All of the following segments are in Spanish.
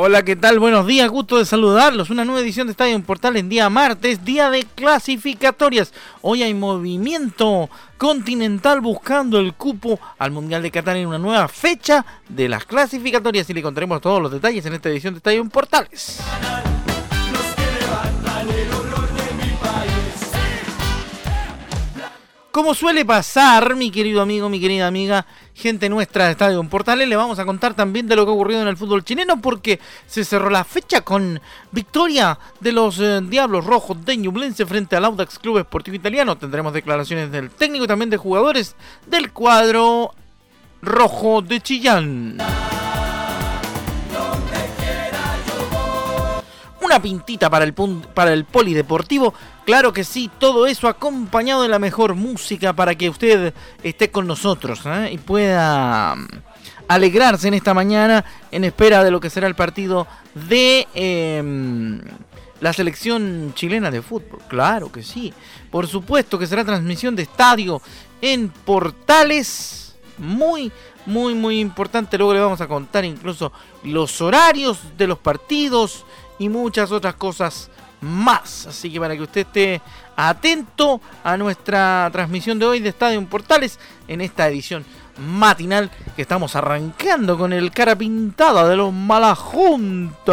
Hola, ¿qué tal? Buenos días, gusto de saludarlos. Una nueva edición de Estadio en Portal en día martes, día de clasificatorias. Hoy hay movimiento continental buscando el cupo al Mundial de Qatar en una nueva fecha de las clasificatorias y le contaremos todos los detalles en esta edición de Estadio en Portales. Como suele pasar, mi querido amigo, mi querida amiga, gente nuestra de Estadio en Portales, le vamos a contar también de lo que ha ocurrido en el fútbol chileno porque se cerró la fecha con victoria de los eh, Diablos Rojos de Ñublense frente al Audax Club Esportivo Italiano. Tendremos declaraciones del técnico y también de jugadores del cuadro rojo de Chillán. Pintita para el, para el polideportivo. Claro que sí, todo eso acompañado de la mejor música para que usted esté con nosotros ¿eh? y pueda mm, alegrarse en esta mañana en espera de lo que será el partido de em, la selección chilena de fútbol. Claro que sí. Por supuesto que será transmisión de estadio en portales. Muy, muy, muy importante. Luego le vamos a contar incluso los horarios de los partidos y muchas otras cosas más. Así que para que usted esté atento a nuestra transmisión de hoy de Estadio Portales en esta edición matinal que estamos arrancando con el cara pintada de los Malajunta.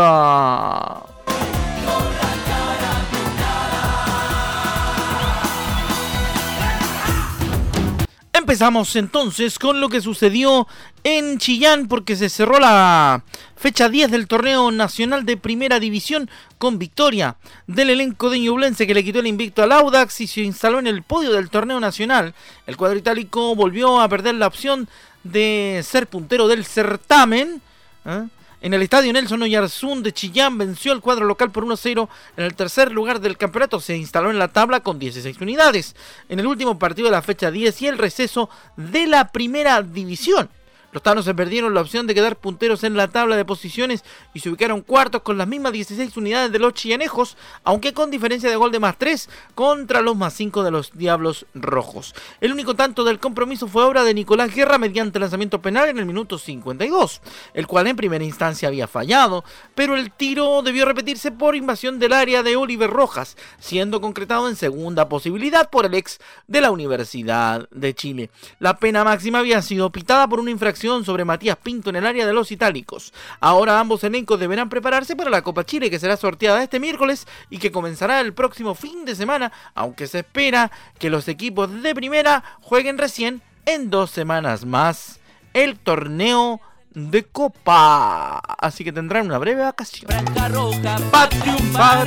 Empezamos entonces con lo que sucedió en Chillán porque se cerró la fecha 10 del torneo nacional de primera división con victoria del elenco de Ñublense que le quitó el invicto al Audax y se instaló en el podio del torneo nacional. El cuadro itálico volvió a perder la opción de ser puntero del certamen. ¿eh? En el estadio Nelson Oyarzún de Chillán venció al cuadro local por 1-0. En el tercer lugar del campeonato se instaló en la tabla con 16 unidades. En el último partido de la fecha 10 y el receso de la primera división. Los tanos se perdieron la opción de quedar punteros en la tabla de posiciones y se ubicaron cuartos con las mismas 16 unidades de los chillanejos, aunque con diferencia de gol de más 3 contra los más 5 de los Diablos Rojos. El único tanto del compromiso fue obra de Nicolás Guerra mediante lanzamiento penal en el minuto 52, el cual en primera instancia había fallado, pero el tiro debió repetirse por invasión del área de Oliver Rojas, siendo concretado en segunda posibilidad por el ex de la Universidad de Chile. La pena máxima había sido pitada por una infracción sobre Matías Pinto en el área de los itálicos. Ahora ambos elencos deberán prepararse para la Copa Chile que será sorteada este miércoles y que comenzará el próximo fin de semana, aunque se espera que los equipos de primera jueguen recién en dos semanas más el torneo de Copa. Así que tendrán una breve vacación.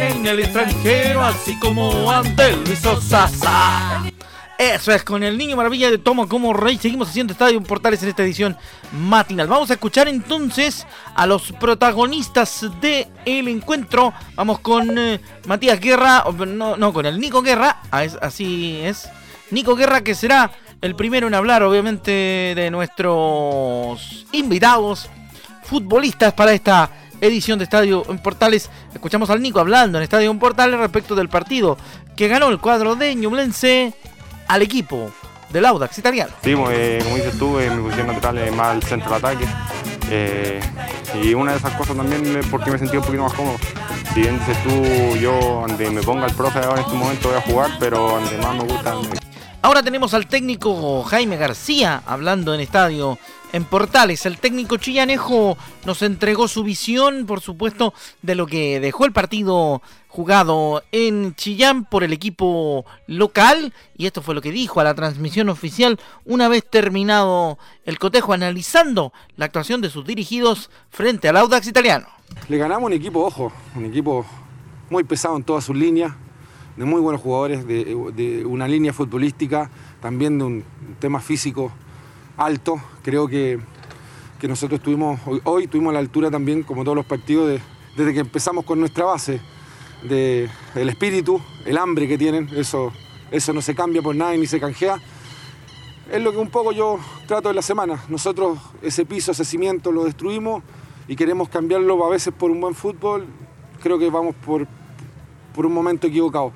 En el extranjero, así como. Eso es, con el niño maravilla de Tomo como rey. Seguimos haciendo Estadio Portales en esta edición matinal. Vamos a escuchar entonces a los protagonistas del encuentro. Vamos con eh, Matías Guerra, no, no, con el Nico Guerra. Ah, así es. Nico Guerra que será el primero en hablar, obviamente, de nuestros invitados futbolistas para esta edición de Estadio en Portales. Escuchamos al Nico hablando en Estadio en Portales respecto del partido que ganó el cuadro de Ñublense al equipo del Audax italiano. Sí, pues, eh, como dices tú, eh, mi posición natural es más el centro de ataque. Eh, y una de esas cosas también porque me sentí un poquito más cómodo. Si bien dices tú, yo donde me ponga el profe en este momento voy a jugar, pero donde más me gusta. Ahora tenemos al técnico Jaime García hablando en estadio en Portales. El técnico chillanejo nos entregó su visión, por supuesto, de lo que dejó el partido jugado en Chillán por el equipo local. Y esto fue lo que dijo a la transmisión oficial una vez terminado el cotejo, analizando la actuación de sus dirigidos frente al Audax italiano. Le ganamos un equipo, ojo, un equipo muy pesado en todas sus líneas, de muy buenos jugadores, de, una línea futbolística, también de un tema físico alto. Creo que, que nosotros tuvimos, hoy, hoy tuvimos la altura también, como todos los partidos, de- desde que empezamos con nuestra base, de, el espíritu, el hambre que tienen, eso, eso no se cambia por nada y ni se canjea. Es lo que un poco yo trato de la semana. Nosotros ese piso, ese cimiento lo destruimos y queremos cambiarlo a veces por un buen fútbol. Creo que vamos por, por un momento equivocado.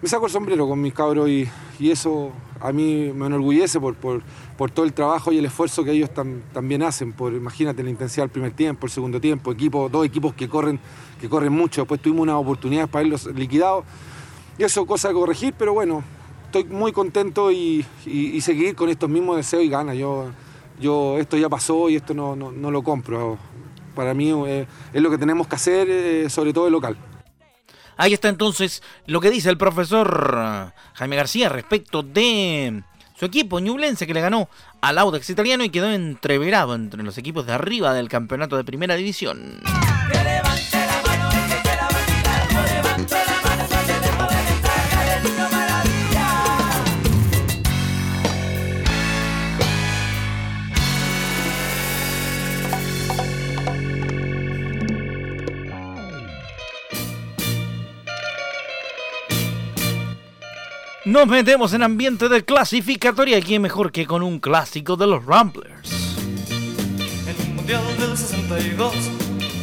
Me saco el sombrero con mis cabros y, eso a mí me enorgullece por, por, por todo el trabajo y el esfuerzo que ellos tam- también hacen. Por, imagínate la intensidad del primer tiempo, el segundo tiempo, equipo, dos equipos que corren, que corren mucho. Después tuvimos unas oportunidades para irlos liquidados. Y eso cosa a corregir, pero bueno, estoy muy contento y, y- y seguir con estos mismos deseos y ganas. Yo, yo esto ya pasó y esto no, no, no lo compro. Para mí eh, es lo que tenemos que hacer, eh, sobre todo el local. Ahí está entonces lo que dice el profesor Jaime García respecto de su equipo Ñublense que le ganó al Audax italiano y quedó entreverado entre los equipos de arriba del campeonato de primera división. Nos metemos en ambiente de clasificatoria quién mejor que con un clásico de los Ramblers. El Mundial del 62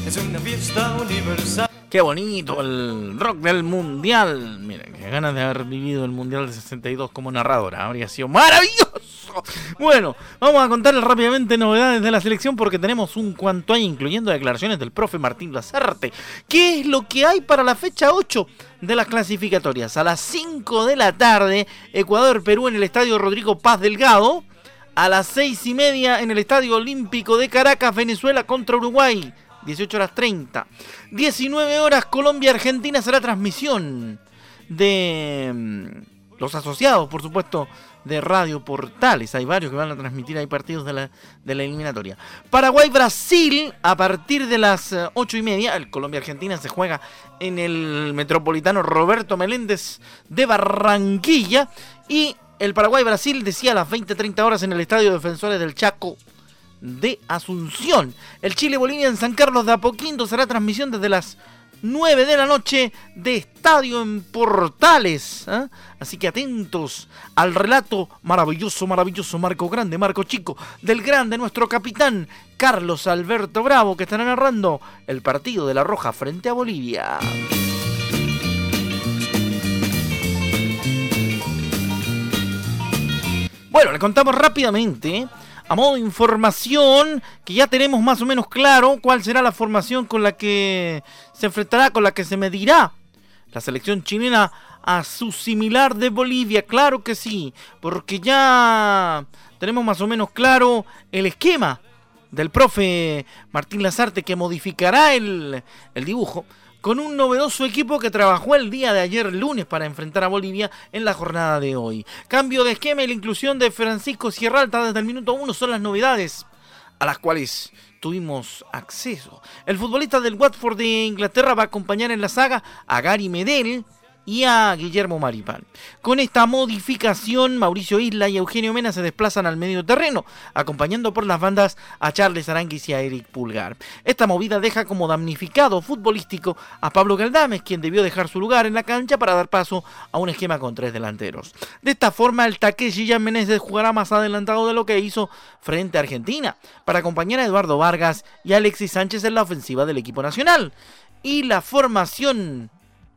es una fiesta universal. Qué bonito el rock del mundial. Miren, qué ganas de haber vivido el mundial del 62 como narradora. Habría sido maravilloso. Bueno, vamos a contarles rápidamente novedades de la selección porque tenemos un cuanto hay, incluyendo declaraciones del profe Martín Lazarte. ¿Qué es lo que hay para la fecha 8 de las clasificatorias? A las 5 de la tarde, Ecuador-Perú en el estadio Rodrigo Paz Delgado. A las 6 y media en el Estadio Olímpico de Caracas, Venezuela contra Uruguay. 18 horas 30. 19 horas Colombia-Argentina será transmisión de mm, los asociados, por supuesto, de Radio Portales. Hay varios que van a transmitir ahí partidos de la, de la eliminatoria. Paraguay-Brasil a partir de las eh, 8 y media. El Colombia-Argentina se juega en el Metropolitano Roberto Meléndez de Barranquilla. Y el Paraguay-Brasil decía a las 20-30 horas en el Estadio Defensores del Chaco de Asunción. El Chile-Bolivia en San Carlos de Apoquindo será transmisión desde las 9 de la noche de Estadio en Portales. ¿ah? Así que atentos al relato maravilloso, maravilloso, Marco Grande, Marco Chico, del grande nuestro capitán Carlos Alberto Bravo, que estará narrando el partido de la Roja frente a Bolivia. Bueno, le contamos rápidamente, a modo de información, que ya tenemos más o menos claro cuál será la formación con la que se enfrentará, con la que se medirá la selección chilena a su similar de Bolivia. Claro que sí, porque ya tenemos más o menos claro el esquema del profe Martín Lazarte que modificará el, el dibujo con un novedoso equipo que trabajó el día de ayer lunes para enfrentar a Bolivia en la jornada de hoy. Cambio de esquema y la inclusión de Francisco Sierralta desde el minuto 1 son las novedades a las cuales tuvimos acceso. El futbolista del Watford de Inglaterra va a acompañar en la saga a Gary Medel y a Guillermo Maripán. Con esta modificación, Mauricio Isla y Eugenio Mena se desplazan al medio terreno, acompañando por las bandas a Charles Aranguis y a Eric Pulgar. Esta movida deja como damnificado futbolístico a Pablo Galdames, quien debió dejar su lugar en la cancha para dar paso a un esquema con tres delanteros. De esta forma, el Takeshi ya Meneses jugará más adelantado de lo que hizo frente a Argentina, para acompañar a Eduardo Vargas y a Alexis Sánchez en la ofensiva del equipo nacional. Y la formación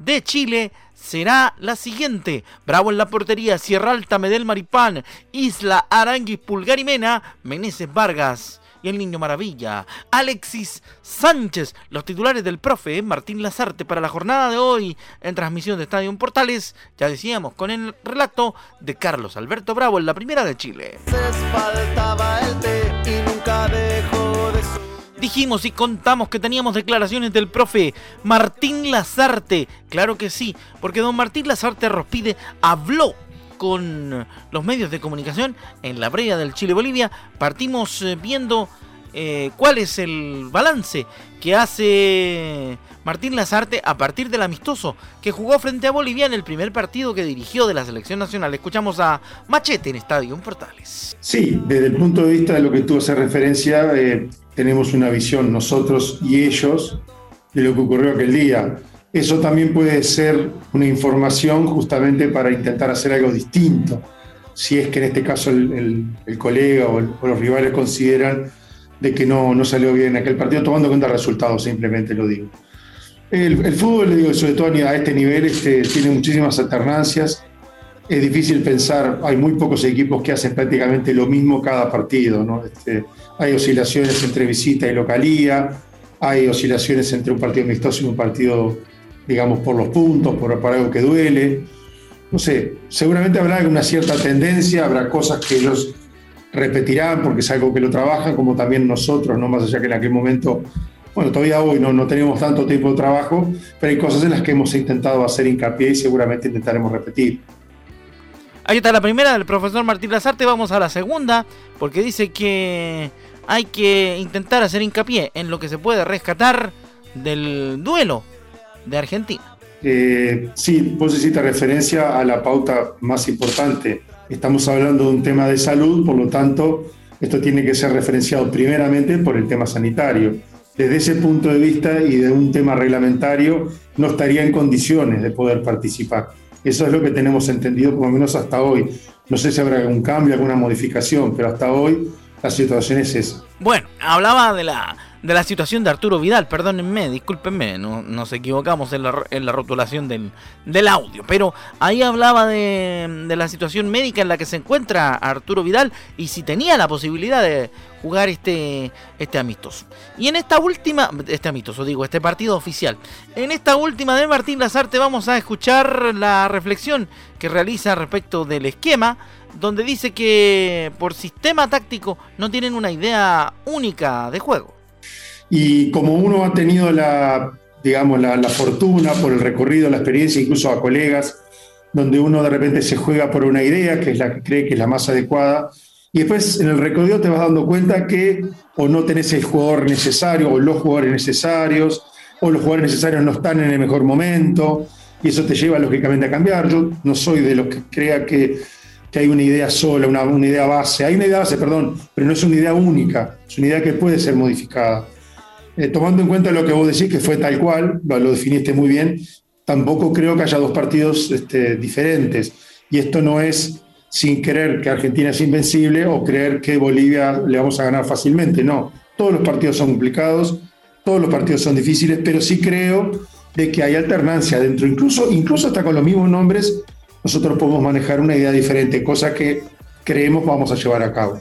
de Chile será la siguiente. Bravo en la portería, Sierra Alta, Medel Maripán, Isla, Aranguis, Pulgar y Mena, Meneses Vargas y el Niño Maravilla, Alexis Sánchez, los titulares del profe Martín Lazarte para la jornada de hoy en transmisión de Estadio Portales, ya decíamos, con el relato de Carlos Alberto Bravo en la primera de Chile. Dijimos y contamos que teníamos declaraciones del profe Martín Lazarte. Claro que sí, porque don Martín Lazarte Rospide habló con los medios de comunicación en la brea del Chile-Bolivia. Partimos eh, viendo eh, cuál es el balance que hace Martín Lazarte a partir del amistoso que jugó frente a Bolivia en el primer partido que dirigió de la selección nacional. Escuchamos a Machete en Estadio Portales. Sí, desde el punto de vista de lo que tú haces referencia, eh, tenemos una visión nosotros y ellos de lo que ocurrió aquel día. Eso también puede ser una información justamente para intentar hacer algo distinto, si es que en este caso el, colega o, los rivales consideran de que no, no salió bien aquel partido, tomando en cuenta el resultado, simplemente lo digo. El, el fútbol, le digo, sobre todo a este nivel, este, tiene muchísimas alternancias. Es difícil pensar, hay muy pocos equipos que hacen prácticamente lo mismo cada partido. ¿no? Este, hay oscilaciones entre visita y localía, hay oscilaciones entre un partido amistoso y un partido, digamos, por los puntos, por, por algo que duele. No sé, seguramente habrá una cierta tendencia, habrá cosas que ellos repetirán porque es algo que lo trabajan, como también nosotros, no más allá que en aquel momento, bueno, todavía hoy no, no tenemos tanto tiempo de trabajo, pero hay cosas en las que hemos intentado hacer hincapié y seguramente intentaremos repetir. Ahí está la primera del profesor Martín Lazarte. Vamos a la segunda, porque dice que hay que intentar hacer hincapié en lo que se puede rescatar del duelo de Argentina. Eh, sí, vos hiciste referencia a la pauta más importante. Estamos hablando de un tema de salud, por lo tanto, esto tiene que ser referenciado primeramente por el tema sanitario. Desde ese punto de vista y de un tema reglamentario, no estaría en condiciones de poder participar. Eso es lo que tenemos entendido, por lo menos hasta hoy. No sé si habrá algún cambio, alguna modificación, pero hasta hoy la situación es esa. Bueno, hablaba de la, de la situación de Arturo Vidal, perdónenme, discúlpenme, no, nos equivocamos en la, en la rotulación del, del audio, pero ahí hablaba de, de la situación médica en la que se encuentra Arturo Vidal y si tenía la posibilidad de jugar este, este amistoso. Y en esta última, este amistoso digo, este partido oficial, en esta última de Martín Lazarte vamos a escuchar la reflexión que realiza respecto del esquema donde dice que por sistema táctico no tienen una idea única de juego. Y como uno ha tenido la, digamos, la, la, fortuna por el recorrido, la experiencia, incluso a colegas, donde uno de repente se juega por una idea que es la que cree que es la más adecuada, y después en el recorrido te vas dando cuenta que o no tenés el jugador necesario o los jugadores necesarios, o los jugadores necesarios no están en el mejor momento, y eso te lleva lógicamente a cambiar. Yo no soy de los que crea que que hay una idea sola, una, una, idea base. Hay una idea base, perdón, pero no es una idea única, es una idea que puede ser modificada. Eh, tomando en cuenta lo que vos decís, que fue tal cual, lo, lo definiste muy bien, tampoco creo que haya dos partidos este, diferentes. Y esto no es sin creer que Argentina es invencible o creer que Bolivia le vamos a ganar fácilmente. No, todos los partidos son complicados, todos los partidos son difíciles, pero sí creo de que hay alternancia dentro, incluso, incluso hasta con los mismos nombres, nosotros podemos manejar una idea diferente, cosa que creemos vamos a llevar a cabo.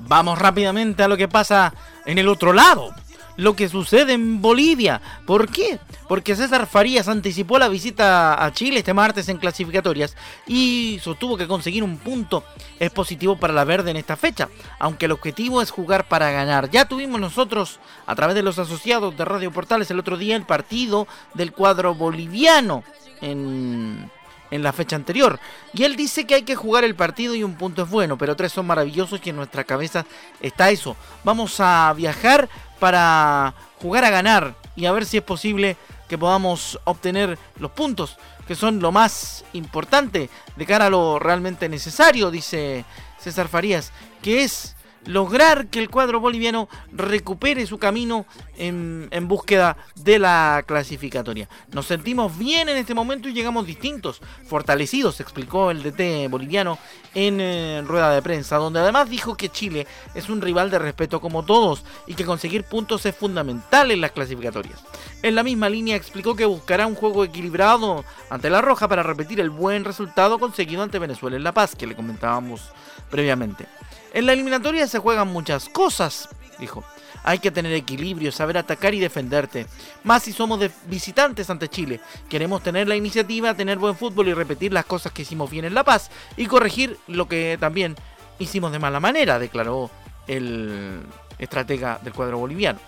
Vamos rápidamente a lo que pasa en el otro lado, lo que sucede en Bolivia. ¿Por qué? Porque César Farías anticipó la visita a Chile este martes en clasificatorias y sostuvo que conseguir un punto es positivo para la verde en esta fecha, aunque el objetivo es jugar para ganar. Ya tuvimos nosotros, a través de los asociados de Radio Portales, el otro día el partido del cuadro boliviano en en la fecha anterior. Y él dice que hay que jugar el partido y un punto es bueno, pero tres son maravillosos y en nuestra cabeza está eso. Vamos a viajar para jugar a ganar y a ver si es posible que podamos obtener los puntos, que son lo más importante de cara a lo realmente necesario, dice César Farías, que es lograr que el cuadro boliviano recupere su camino en, búsqueda de la clasificatoria. Nos sentimos bien en este momento y llegamos distintos, fortalecidos, explicó el DT boliviano en eh, rueda de prensa, donde además dijo que Chile es un rival de respeto como todos y que conseguir puntos es fundamental en las clasificatorias. En la misma línea explicó que buscará un juego equilibrado ante la Roja para repetir el buen resultado conseguido ante Venezuela en La Paz, que le comentábamos previamente. En la eliminatoria se juegan muchas cosas, dijo. Hay que tener equilibrio, saber atacar y defenderte. Más si somos de visitantes ante Chile. Queremos tener la iniciativa, tener buen fútbol y repetir las cosas que hicimos bien en La Paz y corregir lo que también hicimos de mala manera, declaró el estratega del cuadro boliviano.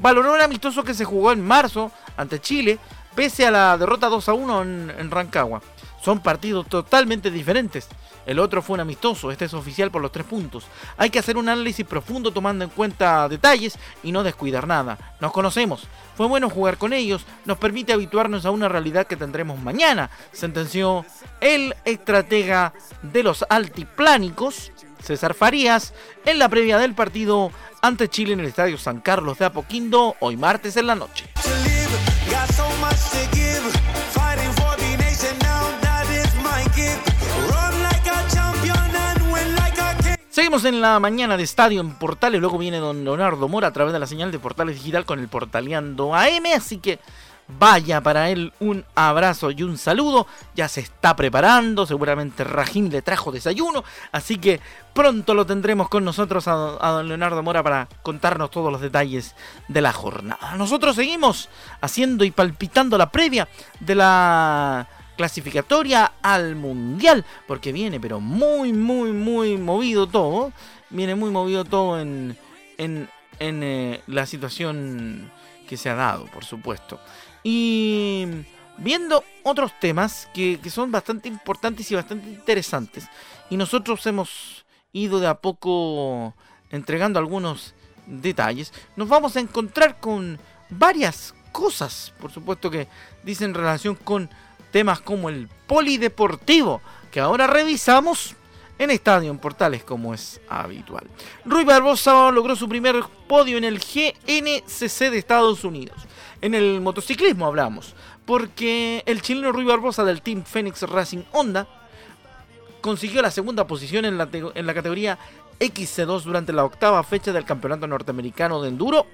Valoró el amistoso que se jugó en marzo ante Chile, pese a la derrota 2 a 1 en, en Rancagua. Son partidos totalmente diferentes. El otro fue un amistoso, este es oficial por los tres puntos. Hay que hacer un análisis profundo tomando en cuenta detalles y no descuidar nada. Nos conocemos, fue bueno jugar con ellos, nos permite habituarnos a una realidad que tendremos mañana, sentenció el estratega de los altiplánicos, César Farías, en la previa del partido ante Chile en el Estadio San Carlos de Apoquindo, hoy martes en la noche. Seguimos en la mañana de Estadio en Portales, luego viene don Leonardo Mora a través de la señal de Portales Digital con el Portaleando AM, así que vaya para él un abrazo y un saludo, ya se está preparando, seguramente Rajim le trajo desayuno, así que pronto lo tendremos con nosotros a, a don Leonardo Mora para contarnos todos los detalles de la jornada. Nosotros seguimos haciendo y palpitando la previa de la clasificatoria al mundial, porque viene pero muy, muy, muy movido todo, viene muy movido todo en, en, en, eh, la situación que se ha dado, por supuesto. Y viendo otros temas que, que son bastante importantes y bastante interesantes, y nosotros hemos ido de a poco entregando algunos detalles, nos vamos a encontrar con varias cosas, por supuesto que dicen relación con temas como el polideportivo, que ahora revisamos en Estadio en Portales como es habitual. Rui Barbosa logró su primer podio en el GNCC de Estados Unidos. En el motociclismo hablamos, porque el chileno Rui Barbosa del Team Phoenix Racing Honda consiguió la segunda posición en la, en la categoría XC2 durante la octava fecha del Campeonato Norteamericano de Enduro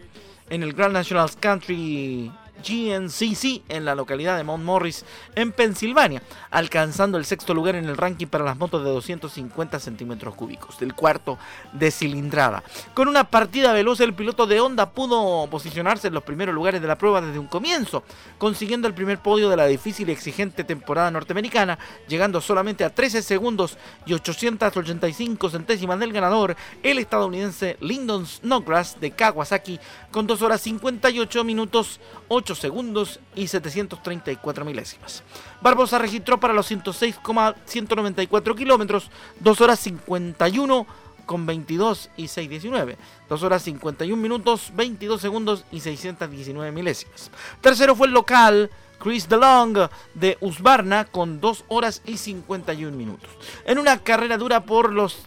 en el Grand National Country GNCC en la localidad de Mount Morris en Pensilvania, alcanzando el sexto lugar en el ranking para las motos de 250 centímetros cúbicos, del cuarto de cilindrada. Con una partida veloz, el piloto de Honda pudo posicionarse en los primeros lugares de la prueba desde un comienzo, consiguiendo el primer podio de la difícil y exigente temporada norteamericana, llegando solamente a 13 segundos y 885 centésimas del ganador, el estadounidense Lyndon Snodgrass de Kawasaki, con 2 horas 58 minutos 8 segundos y 734 milésimas. Barbosa registró para los 106,194 kilómetros 2 horas 51 con 22 y 619. 2 horas 51 minutos, 22 segundos y 619 milésimas. Tercero fue el local Chris DeLong de Usbarna con 2 horas y 51 minutos. En una carrera dura por los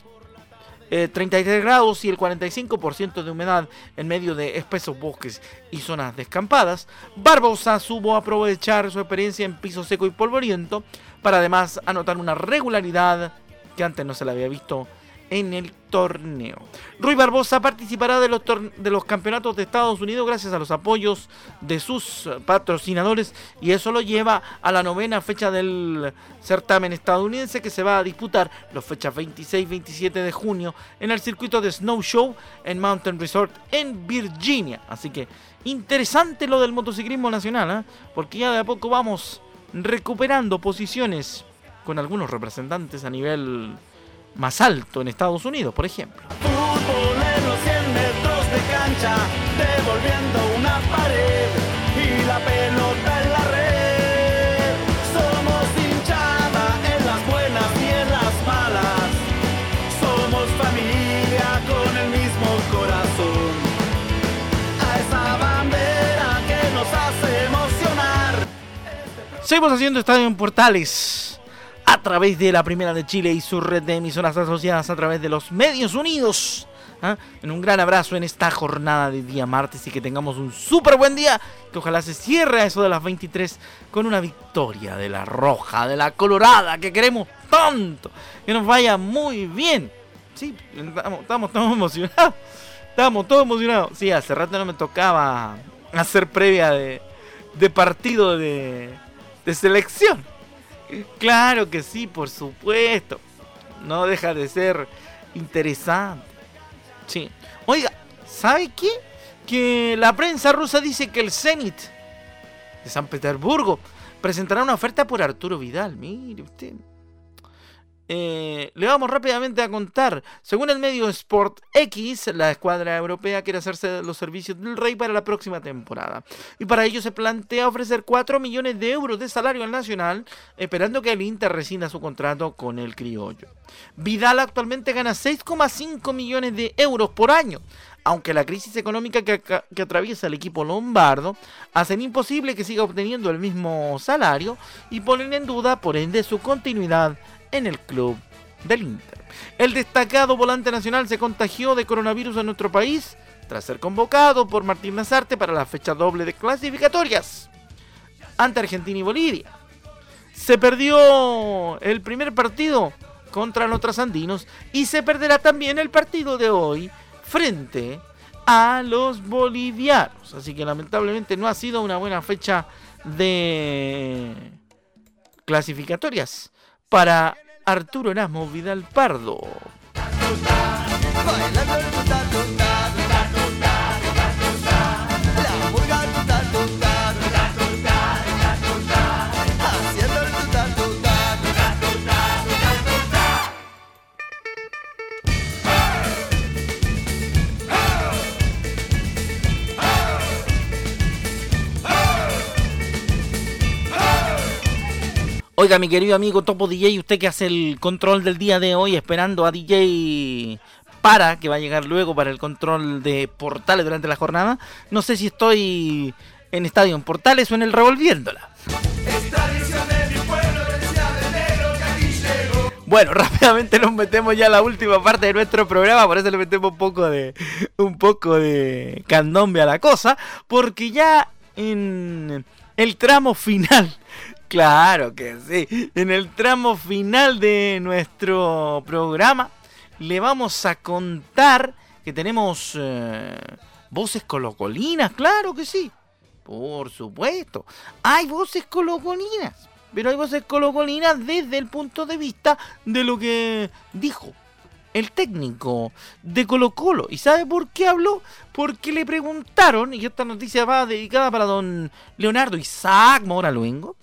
eh, 33 grados y el 45% de humedad en medio de espesos bosques y zonas descampadas, Barbosa supo aprovechar su experiencia en piso seco y polvoriento para además anotar una regularidad que antes no se le había visto en el torneo. Rui Barbosa participará de los, de los campeonatos de Estados Unidos gracias a los apoyos de sus patrocinadores y eso lo lleva a la novena fecha del certamen estadounidense que se va a disputar los fechas 26 y 27 de junio en el circuito de Snow Show en Mountain Resort en Virginia. Así que interesante lo del motociclismo nacional, ¿eh? porque ya de a poco vamos recuperando posiciones con algunos representantes a nivel más alto en Estados Unidos, por ejemplo. Los 100 metros de cancha, devolviendo una pared y la pelota en la red. Somos hinchada en las buenas y en las malas. Somos familia con el mismo corazón. A esa bandera que nos hace emocionar. Seguimos haciendo Estadio en Portales a través de la Primera de Chile y su red de emisoras asociadas a través de los Medios Unidos. ¿ah? En un gran abrazo en esta jornada de día martes y que tengamos un súper buen día. Que ojalá se cierre a eso de las 23 con una victoria de la roja, de la colorada que queremos tanto. Que nos vaya muy bien. Sí, estamos, estamos todos emocionados. Estamos todos emocionados. Sí, hace rato no me tocaba hacer previa de, de partido de, de selección. Claro que sí, por supuesto. No deja de ser interesante. Sí. Oiga, ¿Sabe qué? Que la prensa rusa dice que el Zenit de San Petersburgo presentará una oferta por Arturo Vidal. Mire usted. Eh, le vamos rápidamente a contar. Según el medio Sport X, la escuadra europea quiere hacerse los servicios del Rey para la próxima temporada. Y para ello se plantea ofrecer 4 millones de euros de salario al Nacional, esperando que el Inter rescinda su contrato con el criollo. Vidal actualmente gana 6,5 millones de euros por año. Aunque la crisis económica que, que atraviesa el equipo lombardo hacen imposible que siga obteniendo el mismo salario y ponen en duda, por ende, su continuidad en el club del Inter. El destacado volante nacional se contagió de coronavirus en nuestro país tras ser convocado por Martín Nazarte para la fecha doble de clasificatorias ante Argentina y Bolivia. Se perdió el primer partido contra los trasandinos y se perderá también el partido de hoy frente a los bolivianos. Así que lamentablemente no ha sido una buena fecha de clasificatorias para Arturo Erasmo Vidal Pardo. Oiga, mi querido amigo Topo DJ, usted que hace el control del día de hoy, esperando a DJ para, que va a llegar luego para el control de portales durante la jornada. No sé si estoy en Estadio en Portales o en el Revolviéndola. Bueno, rápidamente nos metemos ya a la última parte de nuestro programa, por eso le metemos un poco de un poco de candombe a la cosa, porque ya en el tramo final, claro que sí, en el tramo final de nuestro programa le vamos a contar que tenemos eh, voces colocolinas, claro que sí. Por supuesto, hay voces colocolinas, pero hay voces colocolinas desde el punto de vista de lo que dijo el técnico de Colo Colo. ¿Y sabe por qué habló? Porque le preguntaron, y esta noticia va dedicada para don Leonardo Isaac Mora Luengo,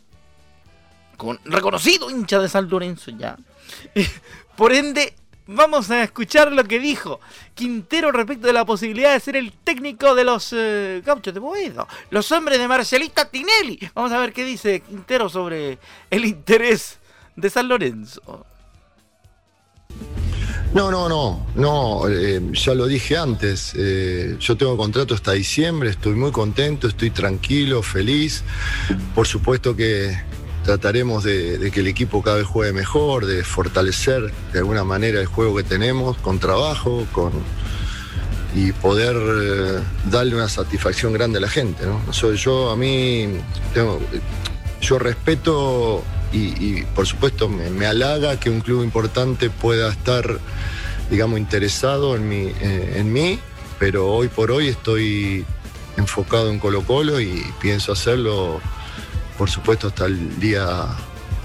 con reconocido hincha de San Lorenzo ya. Por ende, vamos a escuchar lo que dijo Quintero respecto de la posibilidad de ser el técnico de los eh, gauchos de Boedo, los hombres de Marcelita Tinelli. Vamos a ver qué dice Quintero sobre el interés de San Lorenzo. No, no, no, no, eh, ya lo dije antes, eh, yo tengo contrato hasta diciembre, estoy muy contento, estoy tranquilo, feliz, por supuesto que trataremos de, que el equipo cada vez juegue mejor, de fortalecer de alguna manera el juego que tenemos, con trabajo, con y poder eh, darle una satisfacción grande a la gente, yo a mí tengo, yo respeto y, por supuesto me, halaga que un club importante pueda estar, digamos, interesado en eh, en mí, pero hoy por hoy estoy enfocado en Colo Colo y pienso hacerlo, por supuesto, hasta el día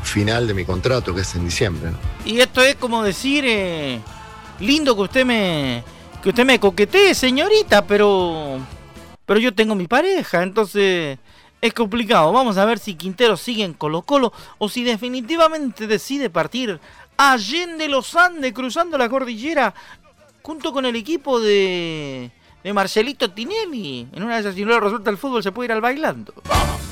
final de mi contrato, que es en diciembre. ¿no? Y esto es como decir, eh, lindo que usted me que usted me coquetee, señorita, pero pero yo tengo mi pareja, entonces es complicado. Vamos a ver si Quintero sigue en Colo Colo o si definitivamente decide partir allende los Andes, cruzando la cordillera, junto con el equipo de, de Marcelito Tinelli. En una de esas, si no le resulta el fútbol, se puede ir al bailando. Bueno,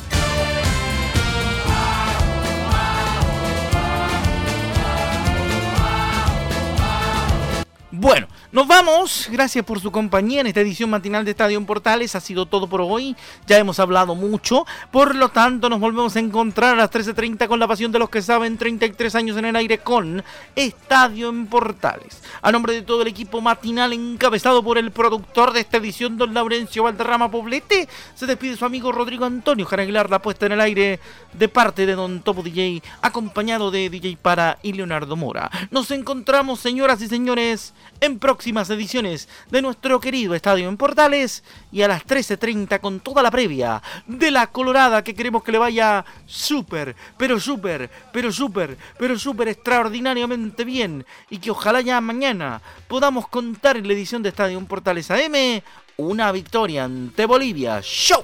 nos vamos. Gracias por su compañía en esta edición matinal de Estadio en Portales. Ha sido todo por hoy. Ya hemos hablado mucho. Por lo tanto, nos volvemos a encontrar a las 13.30 con la pasión de los que saben. 33 años en el aire con Estadio en Portales. A nombre de todo el equipo matinal encabezado por el productor de esta edición, don Laurencio Valderrama Poblete, se despide su amigo Rodrigo Antonio Jaraguilar, la puesta en el aire de parte de don Topo DJ, acompañado de DJ Para y Leonardo Mora. Nos encontramos, señoras y señores, en próximo ediciones de nuestro querido Estadio en Portales y a las 13.30 con toda la previa de la Colorada que queremos que le vaya súper, pero súper, pero súper, pero súper extraordinariamente bien y que ojalá ya mañana podamos contar en la edición de Estadio en Portales AM una victoria ante Bolivia. ¡Show!